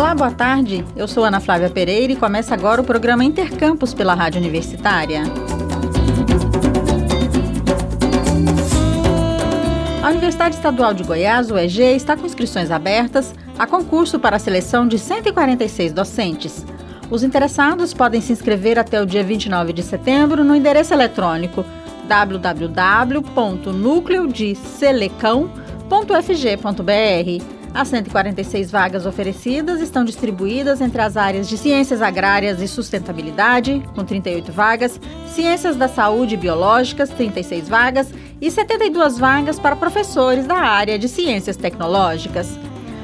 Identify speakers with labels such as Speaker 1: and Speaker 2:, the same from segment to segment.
Speaker 1: Olá, boa tarde. Eu sou Ana Flávia Pereira e começa agora o programa Intercampus pela Rádio Universitária. A Universidade Estadual de Goiás, UEG, está com inscrições abertas a concurso para a seleção de 146 docentes. Os interessados podem se inscrever até o dia 29 de setembro no endereço eletrônico www.nucleodeselecão.fg.br as 146 vagas oferecidas estão distribuídas entre as áreas de Ciências Agrárias e Sustentabilidade, com 38 vagas, Ciências da Saúde e Biológicas, 36 vagas, e 72 vagas para professores da área de Ciências Tecnológicas.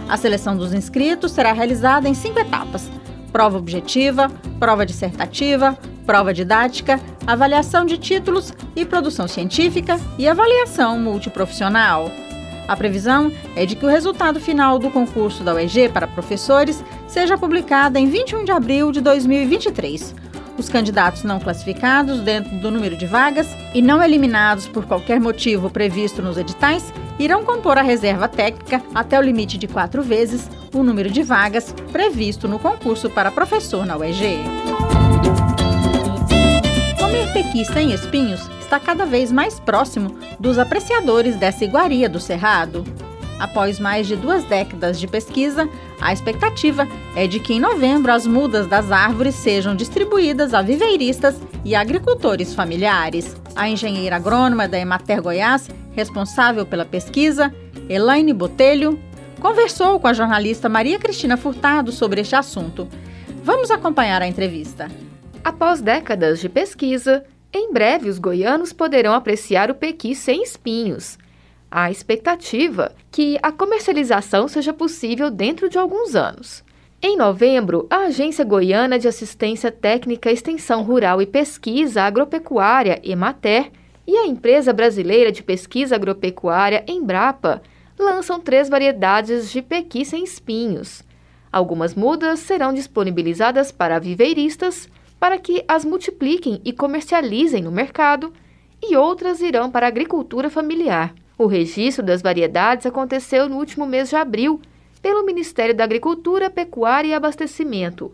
Speaker 1: A seleção dos inscritos será realizada em cinco etapas: prova objetiva, prova dissertativa, prova didática, avaliação de títulos e produção científica e avaliação multiprofissional. A previsão é de que o resultado final do concurso da UEG para professores seja publicado em 21 de abril de 2023. Os candidatos não classificados dentro do número de vagas e não eliminados por qualquer motivo previsto nos editais irão compor a reserva técnica até o limite de quatro vezes o número de vagas previsto no concurso para professor na UEG. Comer pequi sem espinhos está cada vez mais próximo dos apreciadores dessa iguaria do Cerrado. Após mais de duas décadas de pesquisa, a expectativa é de que em novembro as mudas das árvores sejam distribuídas a viveiristas e agricultores familiares. A engenheira agrônoma da Emater Goiás, responsável pela pesquisa, Elaine Botelho, conversou com a jornalista Maria Cristina Furtado sobre este assunto. Vamos acompanhar a entrevista.
Speaker 2: Após décadas de pesquisa, em breve, os goianos poderão apreciar o pequi sem espinhos. Há expectativa que a comercialização seja possível dentro de alguns anos. Em novembro, a Agência Goiana de Assistência Técnica, Extensão Rural e Pesquisa Agropecuária, EMATER, e a Empresa Brasileira de Pesquisa Agropecuária, Embrapa, lançam três variedades de pequi sem espinhos. Algumas mudas serão disponibilizadas para viveiristas, para que as multipliquem e comercializem no mercado, e outras irão para a agricultura familiar. O registro das variedades aconteceu no último mês de abril, pelo Ministério da Agricultura, Pecuária e Abastecimento.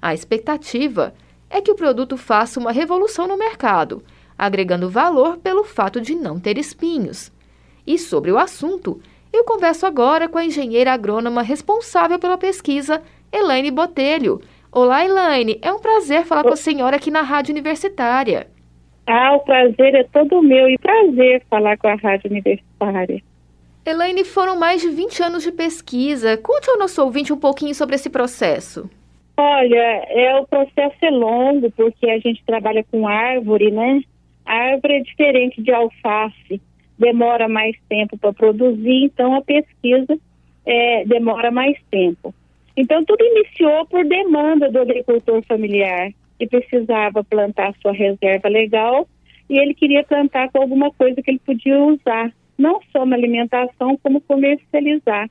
Speaker 2: A expectativa é que o produto faça uma revolução no mercado, agregando valor pelo fato de não ter espinhos. E sobre o assunto, eu converso agora com a engenheira agrônoma responsável pela pesquisa, Elaine Botelho, Olá, Elaine. É um prazer falar com a senhora aqui na Rádio Universitária.
Speaker 3: Ah, o prazer é todo meu e prazer falar com a Rádio Universitária.
Speaker 2: Elaine, foram mais de 20 anos de pesquisa. Conte ao nosso ouvinte um pouquinho sobre esse processo.
Speaker 3: Olha, é o processo é longo porque a gente trabalha com árvore, né? A árvore é diferente de alface, demora mais tempo para produzir, então a pesquisa é, demora mais tempo. Então, tudo iniciou por demanda do agricultor familiar, que precisava plantar sua reserva legal e ele queria plantar com alguma coisa que ele podia usar, não só na alimentação, como comercializar.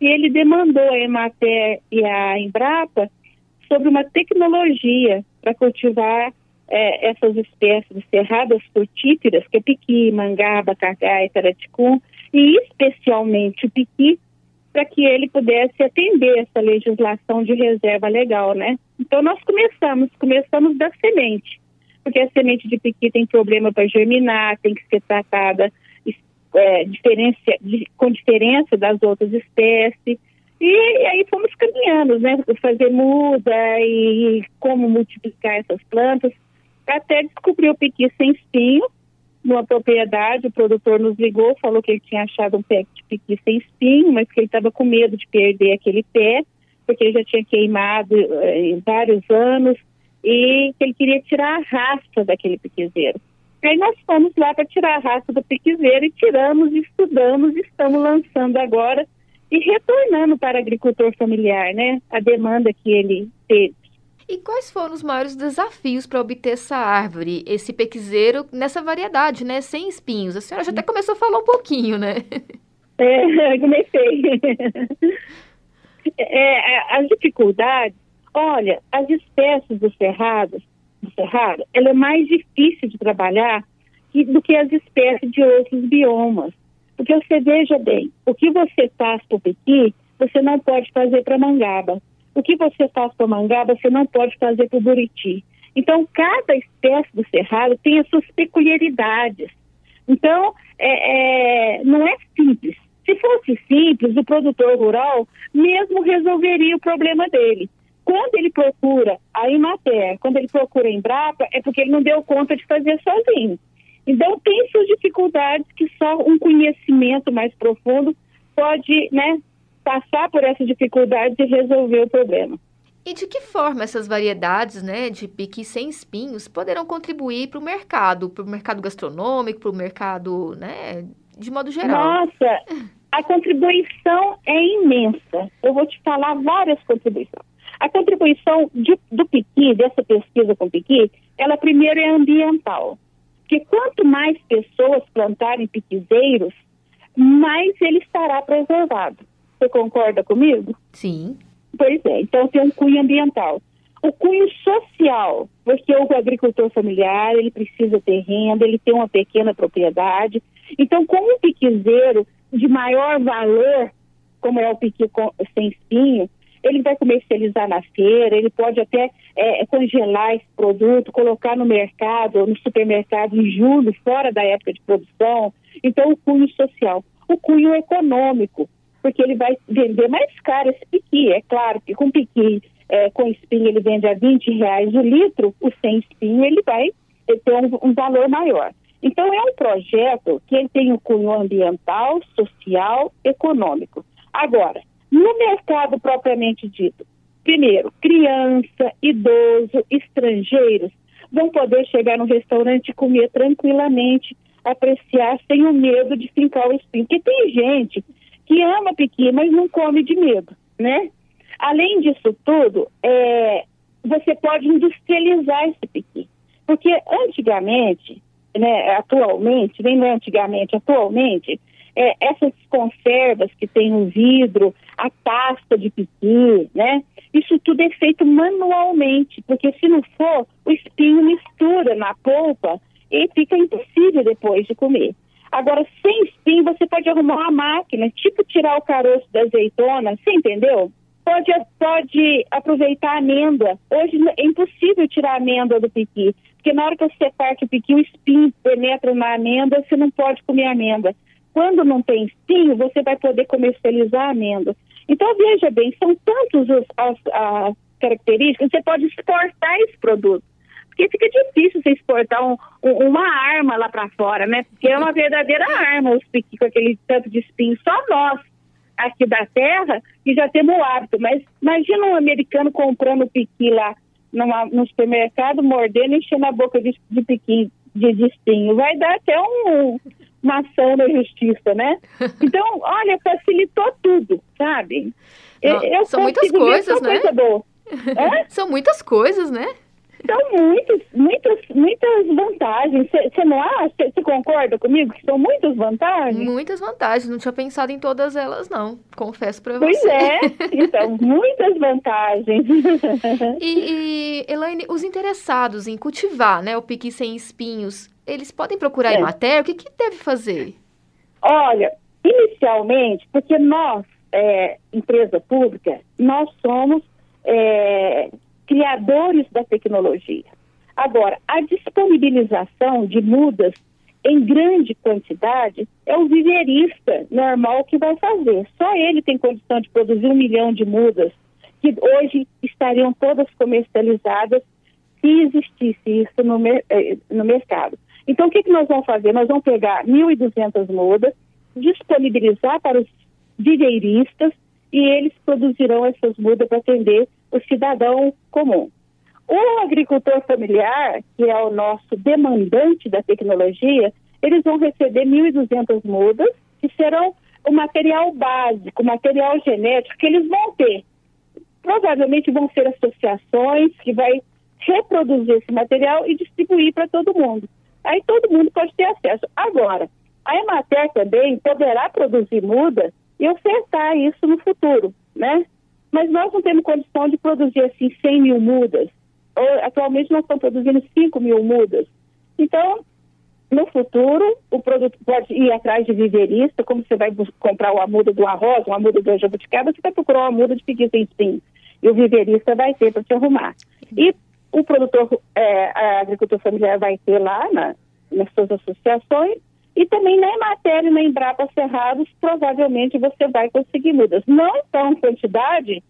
Speaker 3: E ele demandou a Emater e a Embrapa sobre uma tecnologia para cultivar é, essas espécies de cerradas frutíferas, que é piqui, mangaba, cacai, taraticum, e especialmente o piqui, para que ele pudesse atender essa legislação de reserva legal, né? Então nós começamos, começamos da semente, porque a semente de piqui tem problema para germinar, tem que ser tratada é, diferença, com diferença das outras espécies. E, e, aí fomos caminhando, né? Fazer muda e como multiplicar essas plantas, até descobrir o piqui sem espinho, numa propriedade, o produtor nos ligou, falou que ele tinha achado um pé de piqui sem espinho, mas que ele estava com medo de perder aquele pé, porque ele já tinha queimado eh, em vários anos e que ele queria tirar a raça daquele piquizeiro. Aí nós fomos lá para tirar a raça do piquizeiro e tiramos, estudamos estamos lançando agora e retornando para agricultor familiar, né? A demanda que ele.
Speaker 2: E quais foram os maiores desafios para obter essa árvore, esse pequizeiro, nessa variedade, né? Sem espinhos? A senhora já até começou a falar um pouquinho, né?
Speaker 3: É, comecei. É, as dificuldades, olha, as espécies do cerrado, do cerrado, ela é mais difícil de trabalhar do que as espécies de outros biomas. Porque você veja bem, o que você faz para o pequi, você não pode fazer para mangaba. O que você faz para mangá, você não pode fazer para o buriti. Então, cada espécie do cerrado tem as suas peculiaridades. Então, é, é, não é simples. Se fosse simples, o produtor rural mesmo resolveria o problema dele. Quando ele procura a Imater, quando ele procura a Embrapa, é porque ele não deu conta de fazer sozinho. Então, tem suas dificuldades que só um conhecimento mais profundo pode né, passar por essas dificuldades e resolver o problema.
Speaker 2: E de que forma essas variedades né, de piqui sem espinhos poderão contribuir para o mercado, para o mercado gastronômico, para o mercado, né, de modo geral?
Speaker 3: Nossa, a contribuição é imensa. Eu vou te falar várias contribuições. A contribuição de, do piqui, dessa pesquisa com piqui, ela primeiro é ambiental. Porque quanto mais pessoas plantarem piquizeiros, mais ele estará preservado. Você concorda comigo?
Speaker 2: Sim.
Speaker 3: Pois é, então tem um cunho ambiental. O cunho social, porque o agricultor familiar, ele precisa ter renda, ele tem uma pequena propriedade. Então, como um piquizeiro de maior valor, como é o piqui sem espinho, ele vai comercializar na feira, ele pode até é, congelar esse produto, colocar no mercado, no supermercado em julho, fora da época de produção. Então, o cunho social. O cunho econômico, porque ele vai vender mais caro esse piqui. É claro que com piqui é, com espinho ele vende a 20 reais o litro, o sem espinho ele vai ter um, um valor maior. Então é um projeto que ele tem um cunho ambiental, social, econômico. Agora, no mercado propriamente dito, primeiro, criança, idoso, estrangeiros vão poder chegar no restaurante e comer tranquilamente, apreciar sem o medo de fincar o espinho. Porque tem gente que ama piqui, mas não come de medo, né? Além disso tudo, é, você pode industrializar esse piqui. Porque antigamente, né, atualmente, nem antigamente, atualmente, é, essas conservas que tem no vidro, a pasta de piqui, né? Isso tudo é feito manualmente, porque se não for, o espinho mistura na polpa e fica impossível depois de comer. Agora, sem espinho, você pode arrumar uma máquina, tipo tirar o caroço da azeitona, você entendeu? Pode, pode aproveitar a amêndoa. Hoje é impossível tirar a amêndoa do piqui, porque na hora que você parte o piqui, o espinho penetra na amêndoa, você não pode comer amêndoa. Quando não tem espinho, você vai poder comercializar a amêndoa. Então, veja bem, são tantas as, as características, você pode exportar esse produto porque fica difícil você exportar um, um, uma arma lá para fora, né? Porque é uma verdadeira arma os piqui com aquele tanto de espinho. Só nós, aqui da terra, que já temos o hábito. Mas imagina um americano comprando piqui lá numa, no supermercado, mordendo e enchendo a boca de, de piqui de, de espinho. Vai dar até um, uma ação da justiça, né? Então, olha, facilitou tudo, sabe?
Speaker 2: Não, eu são muitas coisas, né? Coisa são muitas coisas, né?
Speaker 3: São muitas, muitas, muitas vantagens. Você não acha? Você concorda comigo que são muitas vantagens?
Speaker 2: Muitas vantagens. Não tinha pensado em todas elas, não. Confesso para você.
Speaker 3: Pois é. Então, muitas vantagens.
Speaker 2: e, e, Elaine, os interessados em cultivar né, o piqui sem espinhos, eles podem procurar é. Imater? O que, que deve fazer?
Speaker 3: Olha, inicialmente, porque nós, é, empresa pública, nós somos... É, criadores da tecnologia. Agora, a disponibilização de mudas em grande quantidade é o viverista normal que vai fazer. Só ele tem condição de produzir um milhão de mudas que hoje estariam todas comercializadas se existisse isso no, eh, no mercado. Então, o que, que nós vamos fazer? Nós vamos pegar 1.200 mudas, disponibilizar para os viveiristas e eles produzirão essas mudas para atender o cidadão comum. O agricultor familiar, que é o nosso demandante da tecnologia, eles vão receber 1.200 mudas, que serão o material básico, o material genético que eles vão ter. Provavelmente vão ser associações que vai reproduzir esse material e distribuir para todo mundo. Aí todo mundo pode ter acesso. Agora, a Emater também poderá produzir mudas e ofertar isso no futuro, né? Mas nós não temos condição de produzir assim 100 mil mudas. Atualmente nós estamos produzindo 5 mil mudas. Então, no futuro, o produto pode ir atrás de viverista, como você vai comprar uma muda do arroz, uma muda do jabuticaba, você vai procurar uma muda de piqui sem espinho. E o viverista vai ter para te arrumar. E o produtor, é, a agricultura familiar vai ter lá na, nas suas associações e também na Emater e na Embrapa Cerrados, provavelmente você vai conseguir mudas. Não tão quantidade,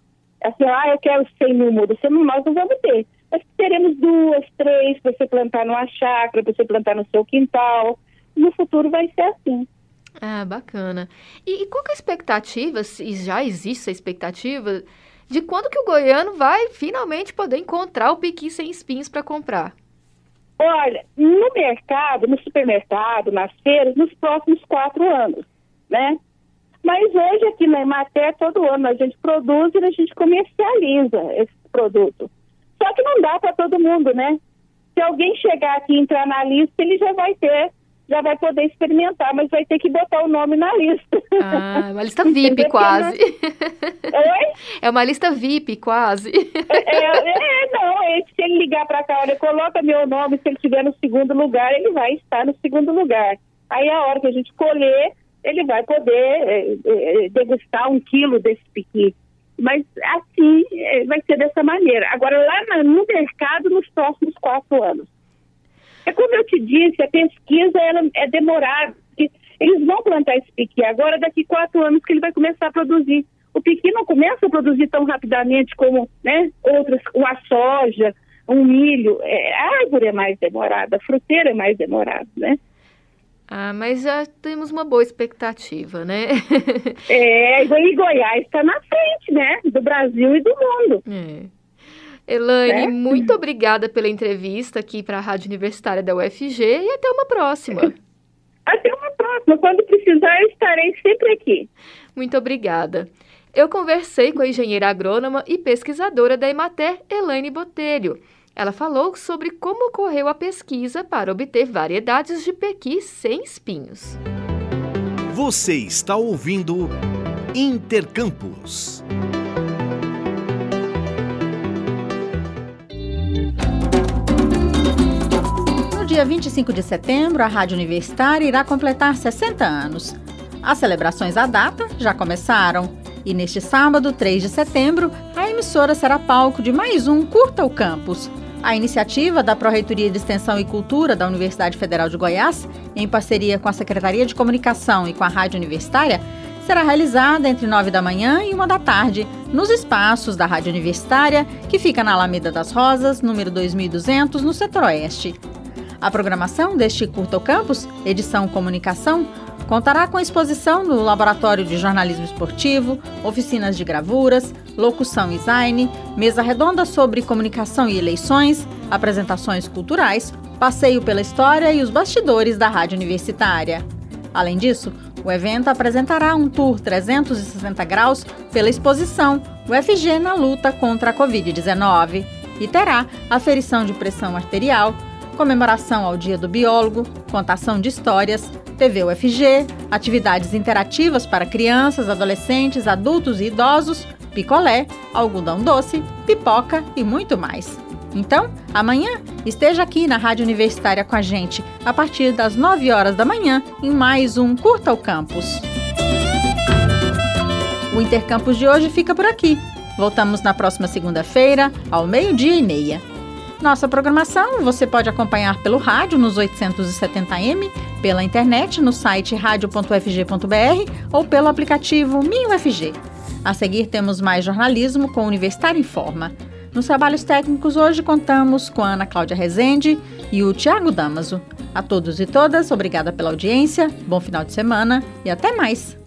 Speaker 3: assim, ah, eu quero 100 mil mudas, nós não vamos ter. Mas teremos duas, três para você plantar numa chácara, para você plantar no seu quintal. No futuro vai ser assim.
Speaker 2: Ah, bacana. E, e qual é a expectativa, se já existe a expectativa, de quando que o goiano vai finalmente poder encontrar o piqui sem espinhos para comprar?
Speaker 3: Olha, no mercado, no supermercado, nas feiras, nos próximos quatro anos, né? Mas hoje aqui na Emater, todo ano a gente produz e a gente comercializa esse produto. Só que não dá para todo mundo, né? Se alguém chegar aqui e entrar na lista, ele já vai ter já vai poder experimentar, mas vai ter que botar o nome na lista.
Speaker 2: Ah, uma lista VIP quase.
Speaker 3: Oi?
Speaker 2: É uma lista VIP quase.
Speaker 3: É, é, é não, é, se ele ligar para cá, olha, coloca meu nome, se ele estiver no segundo lugar, ele vai estar no segundo lugar. Aí a hora que a gente colher, ele vai poder é, é, degustar um quilo desse piqui. Mas assim, é, vai ser dessa maneira. Agora, lá no mercado, nos próximos quatro anos. É como eu te disse, a pesquisa ela é demorada. Eles vão plantar esse piqui agora, daqui quatro anos que ele vai começar a produzir. O piqui não começa a produzir tão rapidamente como né, outras, a soja, um milho. É, a árvore é mais demorada, a fruteira é mais demorada, né?
Speaker 2: Ah, mas já temos uma boa expectativa, né?
Speaker 3: é, e Goiás está na frente, né? Do Brasil e do mundo.
Speaker 2: É. Elaine, é? muito obrigada pela entrevista aqui para a Rádio Universitária da UFG e até uma próxima.
Speaker 3: Até uma próxima. Quando precisar, eu estarei sempre aqui.
Speaker 2: Muito obrigada. Eu conversei com a engenheira agrônoma e pesquisadora da Emater, Elaine Botelho. Ela falou sobre como ocorreu a pesquisa para obter variedades de pequi sem espinhos.
Speaker 4: Você está ouvindo Intercampus.
Speaker 1: Dia 25 de setembro, a Rádio Universitária irá completar 60 anos. As celebrações à data já começaram e neste sábado, 3 de setembro, a emissora será palco de mais um Curta o Campus. A iniciativa da Pró-Reitoria de Extensão e Cultura da Universidade Federal de Goiás, em parceria com a Secretaria de Comunicação e com a Rádio Universitária, será realizada entre 9 da manhã e 1 da tarde, nos espaços da Rádio Universitária, que fica na Alameda das Rosas, número 2200, no setor oeste. A programação deste Curto Campus, edição Comunicação, contará com exposição no Laboratório de Jornalismo Esportivo, oficinas de gravuras, locução e design, mesa redonda sobre comunicação e eleições, apresentações culturais, passeio pela história e os bastidores da rádio universitária. Além disso, o evento apresentará um tour 360 graus pela exposição UFG na luta contra a Covid-19 e terá aferição de pressão arterial, comemoração ao Dia do Biólogo, contação de histórias, TV UFG, atividades interativas para crianças, adolescentes, adultos e idosos, picolé, algodão doce, pipoca e muito mais. Então, amanhã esteja aqui na Rádio Universitária com a gente, a partir das 9 horas da manhã, em mais um Curta o Campus. O Intercampus de hoje fica por aqui. Voltamos na próxima segunda-feira, ao meio-dia e meia. Nossa programação você pode acompanhar pelo rádio nos 870m, pela internet no site radio.fg.br ou pelo aplicativo MinUFG. A seguir temos mais jornalismo com Universitário em Forma. Nos trabalhos técnicos hoje contamos com a Ana Cláudia Rezende e o Tiago Damaso. A todos e todas, obrigada pela audiência, bom final de semana e até mais!